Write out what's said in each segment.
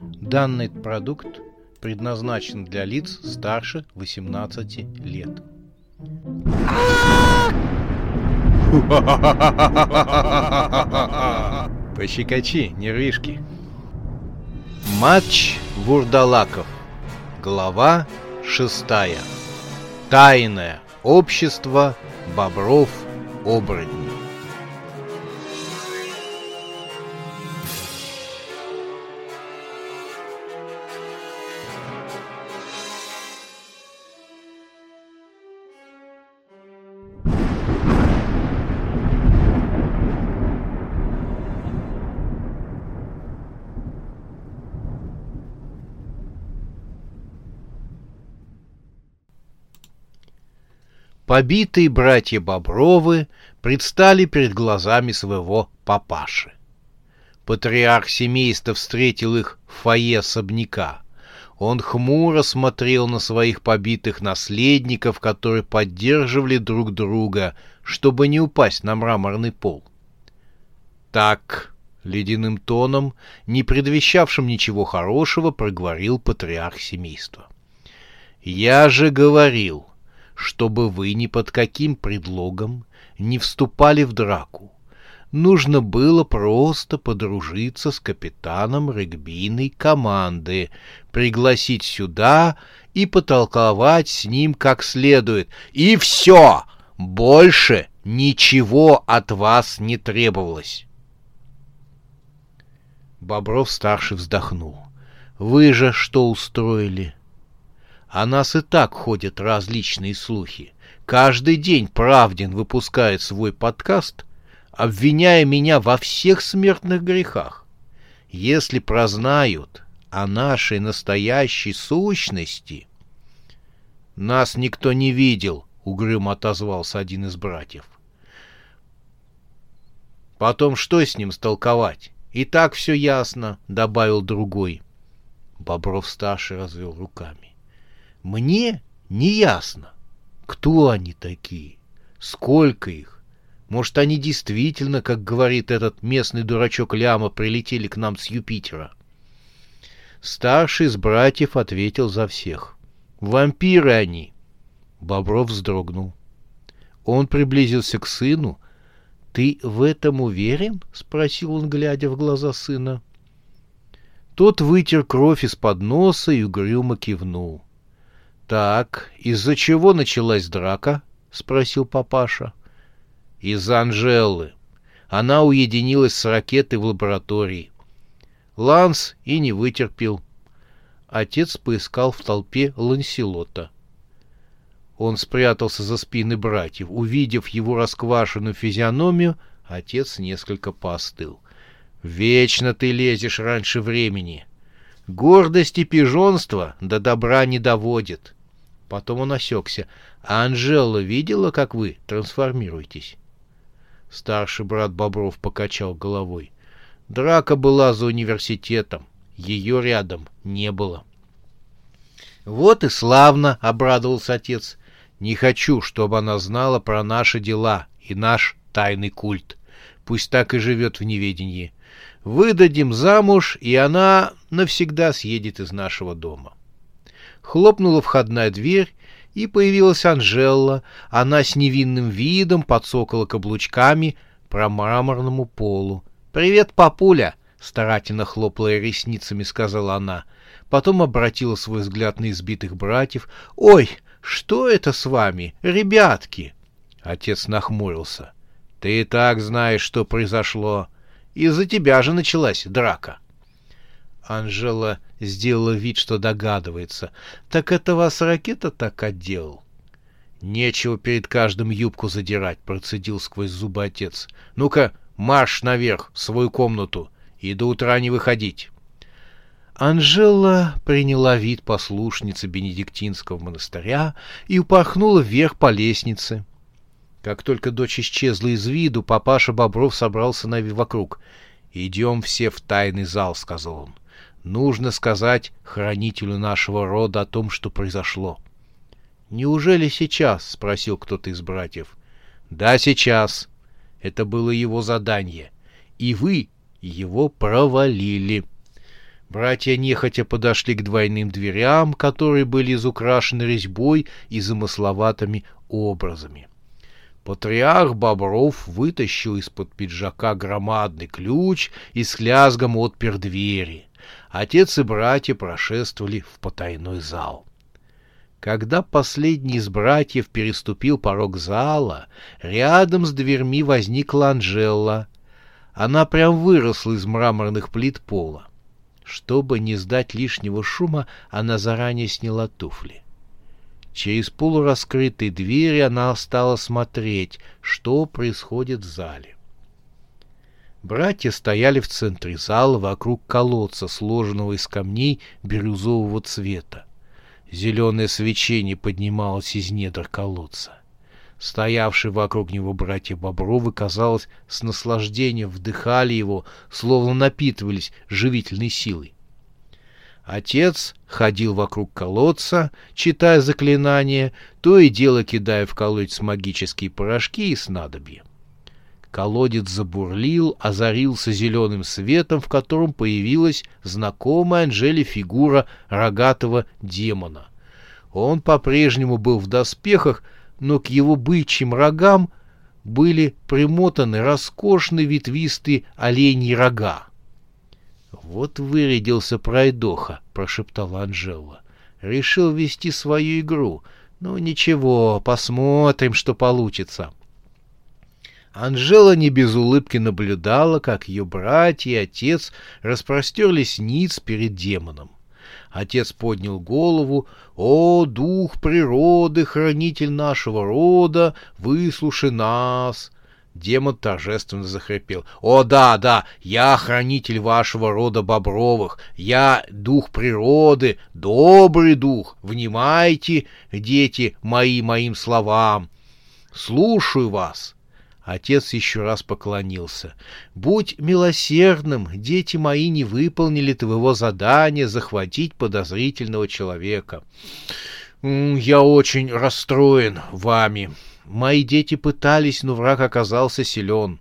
Данный продукт предназначен для лиц старше 18 лет. Пощекочи, нервишки. Матч Вурдалаков. Глава шестая. Тайное общество бобров-оборотней. Побитые братья Бобровы предстали перед глазами своего папаши. Патриарх семейства встретил их в фойе особняка. Он хмуро смотрел на своих побитых наследников, которые поддерживали друг друга, чтобы не упасть на мраморный пол. Так, ледяным тоном, не предвещавшим ничего хорошего, проговорил патриарх семейства. «Я же говорил, чтобы вы ни под каким предлогом не вступали в драку. Нужно было просто подружиться с капитаном регбийной команды, пригласить сюда и потолковать с ним как следует. И все! Больше ничего от вас не требовалось. Бобров-старший вздохнул. «Вы же что устроили? О нас и так ходят различные слухи. Каждый день Правдин выпускает свой подкаст, обвиняя меня во всех смертных грехах. Если прознают о нашей настоящей сущности... Нас никто не видел, — угрюмо отозвался один из братьев. Потом что с ним столковать? И так все ясно, — добавил другой. Бобров-старший развел руками. Мне не ясно, кто они такие, сколько их. Может, они действительно, как говорит этот местный дурачок Ляма, прилетели к нам с Юпитера. Старший из братьев ответил за всех. «Вампиры они!» Бобров вздрогнул. Он приблизился к сыну. «Ты в этом уверен?» — спросил он, глядя в глаза сына. Тот вытер кровь из-под носа и угрюмо кивнул. «Так, из-за чего началась драка?» — спросил папаша. «Из-за Анжелы. Она уединилась с ракетой в лаборатории. Ланс и не вытерпел. Отец поискал в толпе Ланселота. Он спрятался за спины братьев. Увидев его расквашенную физиономию, отец несколько поостыл. «Вечно ты лезешь раньше времени. Гордость и пижонство до добра не доводит. Потом он осекся. «А Анжела видела, как вы трансформируетесь?» Старший брат Бобров покачал головой. Драка была за университетом. Ее рядом не было. «Вот и славно!» — обрадовался отец. «Не хочу, чтобы она знала про наши дела и наш тайный культ. Пусть так и живет в неведении. Выдадим замуж, и она навсегда съедет из нашего дома». Хлопнула входная дверь, и появилась Анжела. Она с невинным видом подсокала каблучками по мраморному полу. «Привет, папуля!» — старательно хлопая ресницами, сказала она. Потом обратила свой взгляд на избитых братьев. «Ой, что это с вами, ребятки?» Отец нахмурился. «Ты и так знаешь, что произошло. Из-за тебя же началась драка». Анжела сделала вид, что догадывается. «Так это вас ракета так отделал?» «Нечего перед каждым юбку задирать», — процедил сквозь зубы отец. «Ну-ка, марш наверх, в свою комнату, и до утра не выходить». Анжела приняла вид послушницы Бенедиктинского монастыря и упорхнула вверх по лестнице. Как только дочь исчезла из виду, папаша Бобров собрался на вокруг. «Идем все в тайный зал», — сказал он. Нужно сказать хранителю нашего рода о том, что произошло. «Неужели сейчас?» — спросил кто-то из братьев. «Да, сейчас. Это было его задание. И вы его провалили». Братья нехотя подошли к двойным дверям, которые были изукрашены резьбой и замысловатыми образами. Патриарх Бобров вытащил из-под пиджака громадный ключ и с лязгом отпер двери. Отец и братья прошествовали в потайной зал. Когда последний из братьев переступил порог зала, рядом с дверьми возникла Анжела. Она прям выросла из мраморных плит пола. Чтобы не сдать лишнего шума, она заранее сняла туфли. Через полураскрытые двери она стала смотреть, что происходит в зале. Братья стояли в центре зала вокруг колодца, сложенного из камней бирюзового цвета. Зеленое свечение поднималось из недр колодца. Стоявшие вокруг него братья Бобровы, казалось, с наслаждением вдыхали его, словно напитывались живительной силой. Отец ходил вокруг колодца, читая заклинания, то и дело кидая в колодец магические порошки и снадобья. Колодец забурлил, озарился зеленым светом, в котором появилась знакомая Анжеле фигура рогатого демона. Он по-прежнему был в доспехах, но к его бычьим рогам были примотаны роскошные ветвистые оленьи рога. «Вот вырядился пройдоха», — прошептала Анжела. «Решил вести свою игру. Ну ничего, посмотрим, что получится». Анжела не без улыбки наблюдала, как ее братья и отец распростерлись ниц перед демоном. Отец поднял голову. «О, дух природы, хранитель нашего рода, выслушай нас!» Демон торжественно захрипел. «О, да, да, я хранитель вашего рода Бобровых, я дух природы, добрый дух, внимайте, дети мои, моим словам. Слушаю вас!» Отец еще раз поклонился. «Будь милосердным, дети мои не выполнили твоего задания захватить подозрительного человека. Я очень расстроен вами. Мои дети пытались, но враг оказался силен.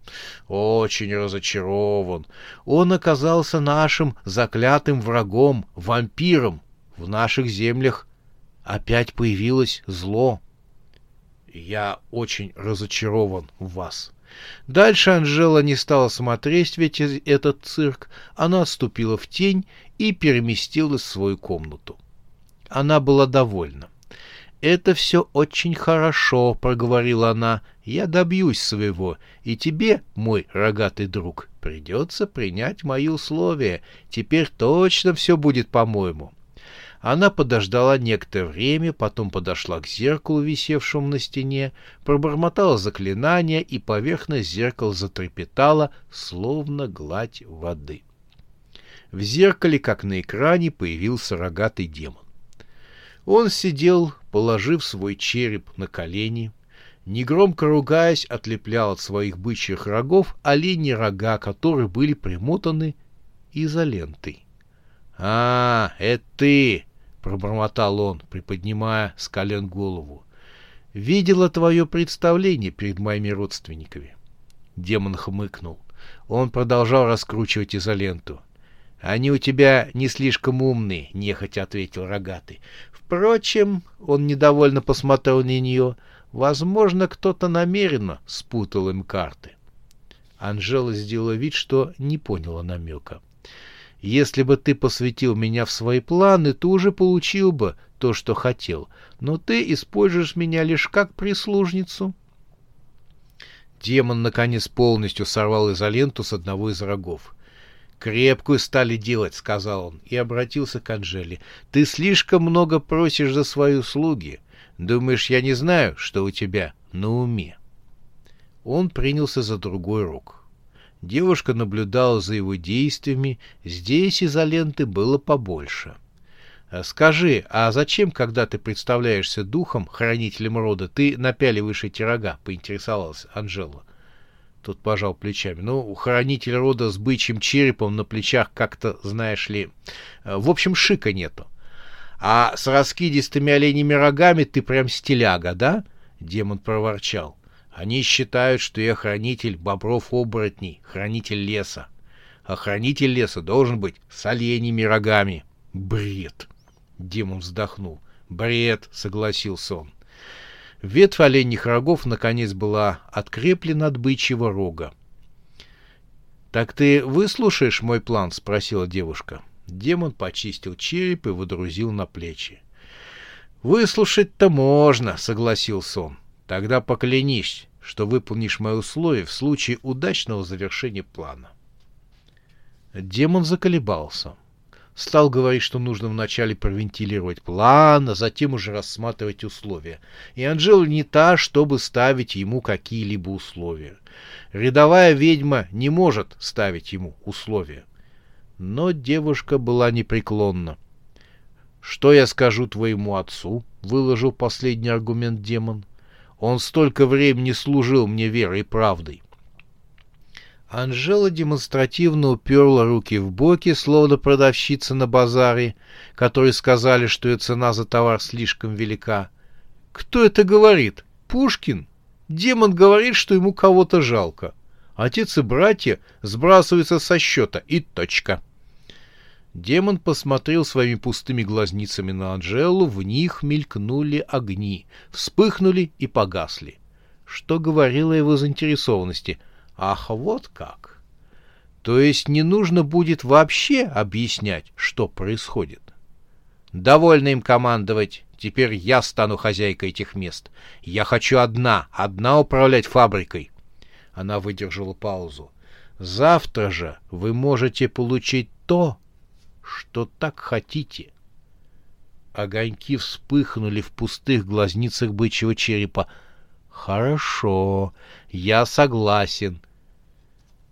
Очень разочарован. Он оказался нашим заклятым врагом, вампиром. В наших землях опять появилось зло». Я очень разочарован в вас. Дальше Анжела не стала смотреть ведь этот цирк. Она отступила в тень и переместилась в свою комнату. Она была довольна. «Это все очень хорошо», — проговорила она. «Я добьюсь своего, и тебе, мой рогатый друг, придется принять мои условия. Теперь точно все будет по-моему». Она подождала некоторое время, потом подошла к зеркалу, висевшему на стене, пробормотала заклинание, и поверхность зеркала затрепетала, словно гладь воды. В зеркале, как на экране, появился рогатый демон. Он сидел, положив свой череп на колени, негромко ругаясь, отлеплял от своих бычьих рогов оленьи рога, которые были примотаны изолентой. — А, это ты! Пробормотал он, приподнимая с колен голову. Видела твое представление перед моими родственниками. Демон хмыкнул. Он продолжал раскручивать изоленту. «Они у тебя не слишком умные», — нехотя ответил рогатый. Впрочем, он недовольно посмотрел на нее. Возможно, кто-то намеренно спутал им карты. Анжела сделала вид, что не поняла намека. Если бы ты посвятил меня в свои планы, ты уже получил бы то, что хотел, но ты используешь меня лишь как прислужницу. Демон, наконец, полностью сорвал изоленту с одного из рогов. «Крепкую стали делать», — сказал он, и обратился к Анжеле. «Ты слишком много просишь за свои услуги. Думаешь, я не знаю, что у тебя на уме?» Он принялся за другой рог. Девушка наблюдала за его действиями, здесь изоленты было побольше. «А «Скажи, а зачем, когда ты представляешься духом, хранителем рода, ты напяливаешь эти рога?» — поинтересовалась Анжела. Тут пожал плечами. «Ну, хранитель рода с бычьим черепом на плечах как-то, знаешь ли... Э, в общем, шика нету. А с раскидистыми оленями рогами ты прям стиляга, да?» Демон проворчал. Они считают, что я хранитель бобров-оборотней, хранитель леса. Охранитель леса должен быть с оленями рогами. Бред. Демон вздохнул. Бред, согласился он. Ветвь оленьих рогов наконец была откреплена от бычьего рога. «Так ты выслушаешь мой план?» — спросила девушка. Демон почистил череп и водрузил на плечи. «Выслушать-то можно», — согласился он. «Тогда поклянись, что выполнишь мои условия в случае удачного завершения плана». Демон заколебался. Стал говорить, что нужно вначале провентилировать план, а затем уже рассматривать условия. И Анжела не та, чтобы ставить ему какие-либо условия. Рядовая ведьма не может ставить ему условия. Но девушка была непреклонна. «Что я скажу твоему отцу?» — выложил последний аргумент демон. «Он столько времени служил мне верой и правдой. Анжела демонстративно уперла руки в боки, словно продавщица на базаре, которые сказали, что ее цена за товар слишком велика. «Кто это говорит? Пушкин? Демон говорит, что ему кого-то жалко. Отец и братья сбрасываются со счета, и точка». Демон посмотрел своими пустыми глазницами на Анжелу, в них мелькнули огни, вспыхнули и погасли. Что говорило его заинтересованности — Ах, вот как. То есть не нужно будет вообще объяснять, что происходит. Довольно им командовать. Теперь я стану хозяйкой этих мест. Я хочу одна, одна управлять фабрикой. Она выдержала паузу. Завтра же вы можете получить то, что так хотите. Огоньки вспыхнули в пустых глазницах бычьего черепа. Хорошо, я согласен.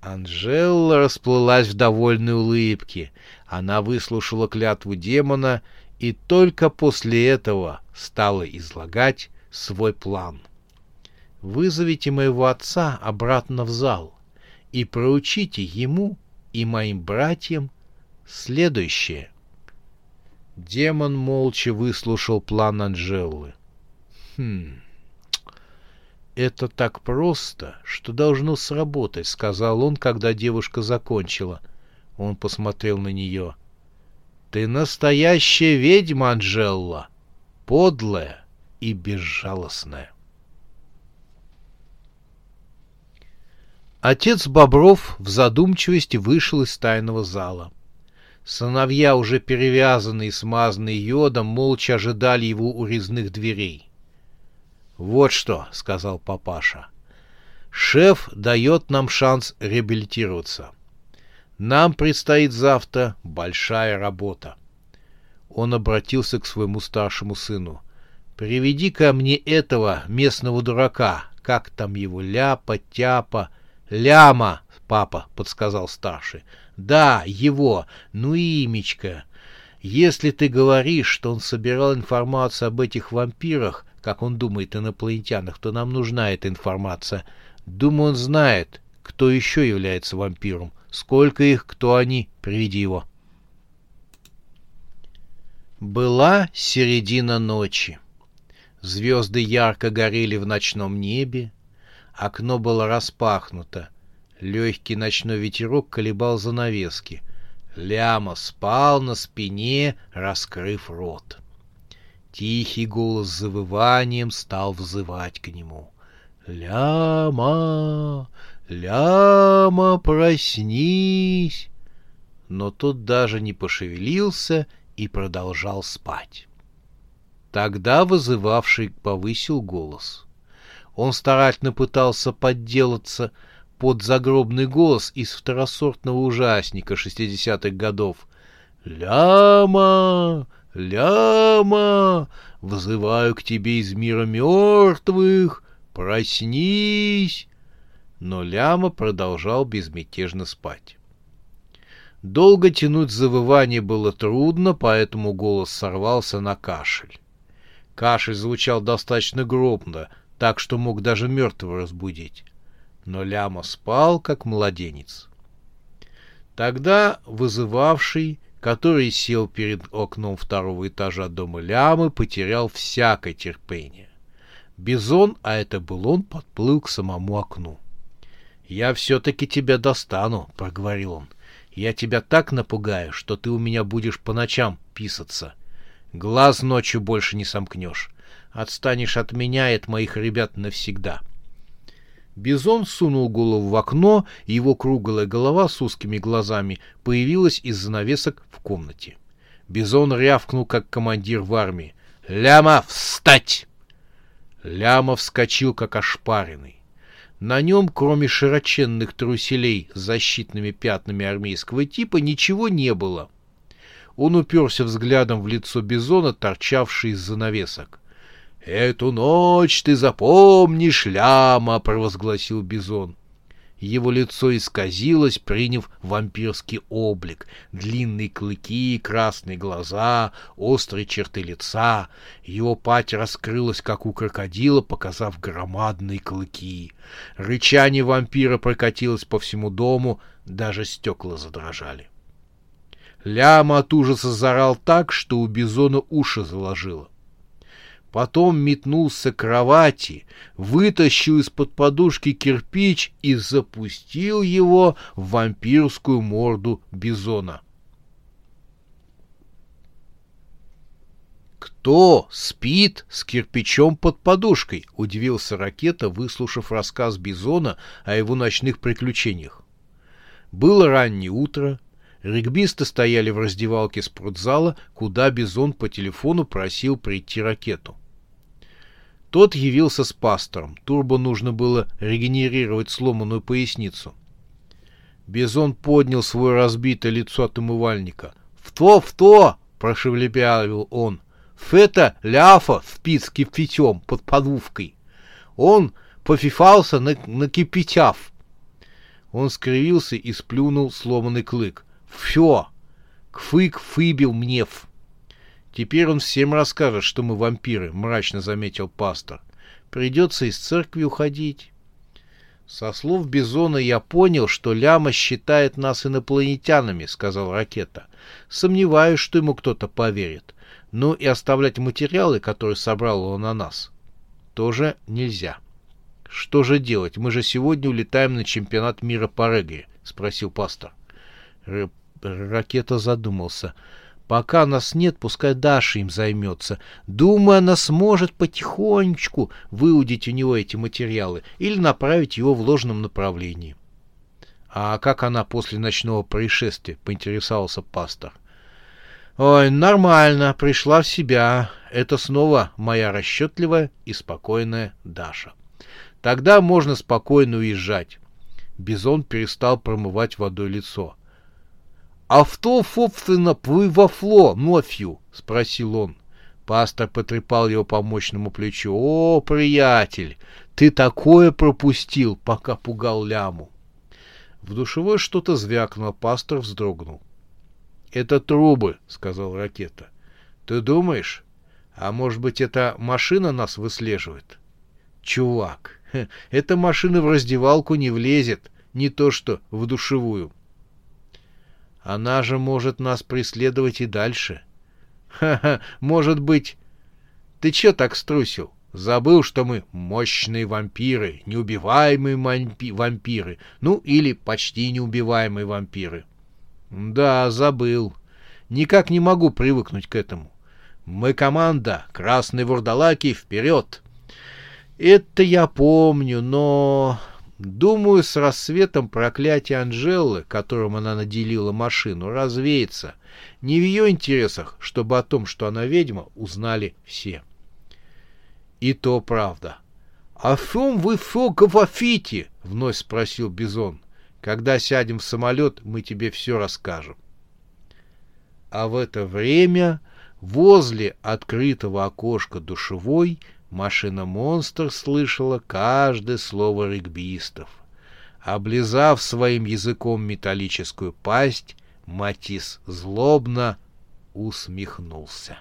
Анжела расплылась в довольной улыбке. Она выслушала клятву демона и только после этого стала излагать свой план. «Вызовите моего отца обратно в зал и проучите ему и моим братьям следующее». Демон молча выслушал план Анжелы. «Хм...» «Это так просто, что должно сработать», — сказал он, когда девушка закончила. Он посмотрел на нее. «Ты настоящая ведьма, Анжелла, подлая и безжалостная». Отец Бобров в задумчивости вышел из тайного зала. Сыновья, уже перевязанные и смазанные йодом, молча ожидали его у резных дверей. «Вот что», — сказал папаша. «Шеф дает нам шанс реабилитироваться. Нам предстоит завтра большая работа». Он обратился к своему старшему сыну. «Приведи ко мне этого местного дурака. Как там его? Ляпа, тяпа. Ляма, папа», — подсказал старший. «Да, его. Ну и имечко. Если ты говоришь, что он собирал информацию об этих вампирах, как он думает, инопланетянах, то нам нужна эта информация. Думаю, он знает, кто еще является вампиром. Сколько их, кто они, приведи его. Была середина ночи. Звезды ярко горели в ночном небе. Окно было распахнуто. Легкий ночной ветерок колебал занавески. Ляма спал на спине, раскрыв рот. Тихий голос с завыванием стал взывать к нему. «Ляма! Ляма, проснись!» Но тот даже не пошевелился и продолжал спать. Тогда вызывавший повысил голос. Он старательно пытался подделаться под загробный голос из второсортного ужасника шестидесятых годов. «Ляма! Ляма, вызываю к тебе из мира мертвых, проснись!» Но Ляма продолжал безмятежно спать. Долго тянуть завывание было трудно, поэтому голос сорвался на кашель. Кашель звучал достаточно гробно, так что мог даже мертвого разбудить. Но Ляма спал, как младенец. Тогда вызывавший который сел перед окном второго этажа дома Лямы, потерял всякое терпение. Бизон, а это был он, подплыл к самому окну. «Я все-таки тебя достану», — проговорил он. Я тебя так напугаю, что ты у меня будешь по ночам писаться. Глаз ночью больше не сомкнешь. Отстанешь от меня и от моих ребят навсегда. Бизон сунул голову в окно, и его круглая голова с узкими глазами появилась из занавесок в комнате. Бизон рявкнул, как командир в армии. «Ляма, встать!» Ляма вскочил, как ошпаренный. На нем, кроме широченных труселей с защитными пятнами армейского типа, ничего не было. Он уперся взглядом в лицо Бизона, торчавший из занавесок. «Эту ночь ты запомнишь, ляма!» — провозгласил Бизон. Его лицо исказилось, приняв вампирский облик. Длинные клыки, красные глаза, острые черты лица. Его пать раскрылась, как у крокодила, показав громадные клыки. Рычание вампира прокатилось по всему дому, даже стекла задрожали. Ляма от ужаса зарал так, что у бизона уши заложило потом метнулся к кровати, вытащил из-под подушки кирпич и запустил его в вампирскую морду бизона. «Кто спит с кирпичом под подушкой?» — удивился Ракета, выслушав рассказ Бизона о его ночных приключениях. Было раннее утро, регбисты стояли в раздевалке спортзала, куда Бизон по телефону просил прийти Ракету. Тот явился с пастором. Турбо нужно было регенерировать сломанную поясницу. Бизон поднял свое разбитое лицо от умывальника. «В то, в то!» — прошевлепявил он. «Фета ляфа спит с кипятем под подувкой. Он пофифался на, на кипятяв». Он скривился и сплюнул сломанный клык. «Все! Кфык фыбил мнев!» Теперь он всем расскажет, что мы вампиры, мрачно заметил пастор. Придется из церкви уходить. Со слов Бизона я понял, что Ляма считает нас инопланетянами, сказал Ракета. Сомневаюсь, что ему кто-то поверит. Ну и оставлять материалы, которые собрал он на нас, тоже нельзя. Что же делать? Мы же сегодня улетаем на чемпионат мира по регби, спросил пастор. Р Ракета задумался. Пока нас нет, пускай Даша им займется. Думаю, она сможет потихонечку выудить у него эти материалы или направить его в ложном направлении. А как она после ночного происшествия, поинтересовался пастор. Ой, нормально, пришла в себя. Это снова моя расчетливая и спокойная Даша. Тогда можно спокойно уезжать. Бизон перестал промывать водой лицо. «А что, собственно, произошло ночью?» — спросил он. Пастор потрепал его по мощному плечу. «О, приятель, ты такое пропустил, пока пугал ляму!» В душевой что-то звякнуло, пастор вздрогнул. «Это трубы», — сказал ракета. «Ты думаешь? А может быть, эта машина нас выслеживает?» «Чувак, эта машина в раздевалку не влезет, не то что в душевую». Она же может нас преследовать и дальше. Ха-ха, может быть... Ты че так струсил? Забыл, что мы мощные вампиры, неубиваемые вампиры, ну или почти неубиваемые вампиры. Да, забыл. Никак не могу привыкнуть к этому. Мы команда, красные вурдалаки, вперед! Это я помню, но... Думаю, с рассветом проклятие Анжелы, которым она наделила машину, развеется. Не в ее интересах, чтобы о том, что она ведьма, узнали все. И то правда. — О чем вы все говорите? — вновь спросил Бизон. — Когда сядем в самолет, мы тебе все расскажем. А в это время возле открытого окошка душевой Машина-монстр слышала каждое слово регбистов. Облизав своим языком металлическую пасть, Матис злобно усмехнулся.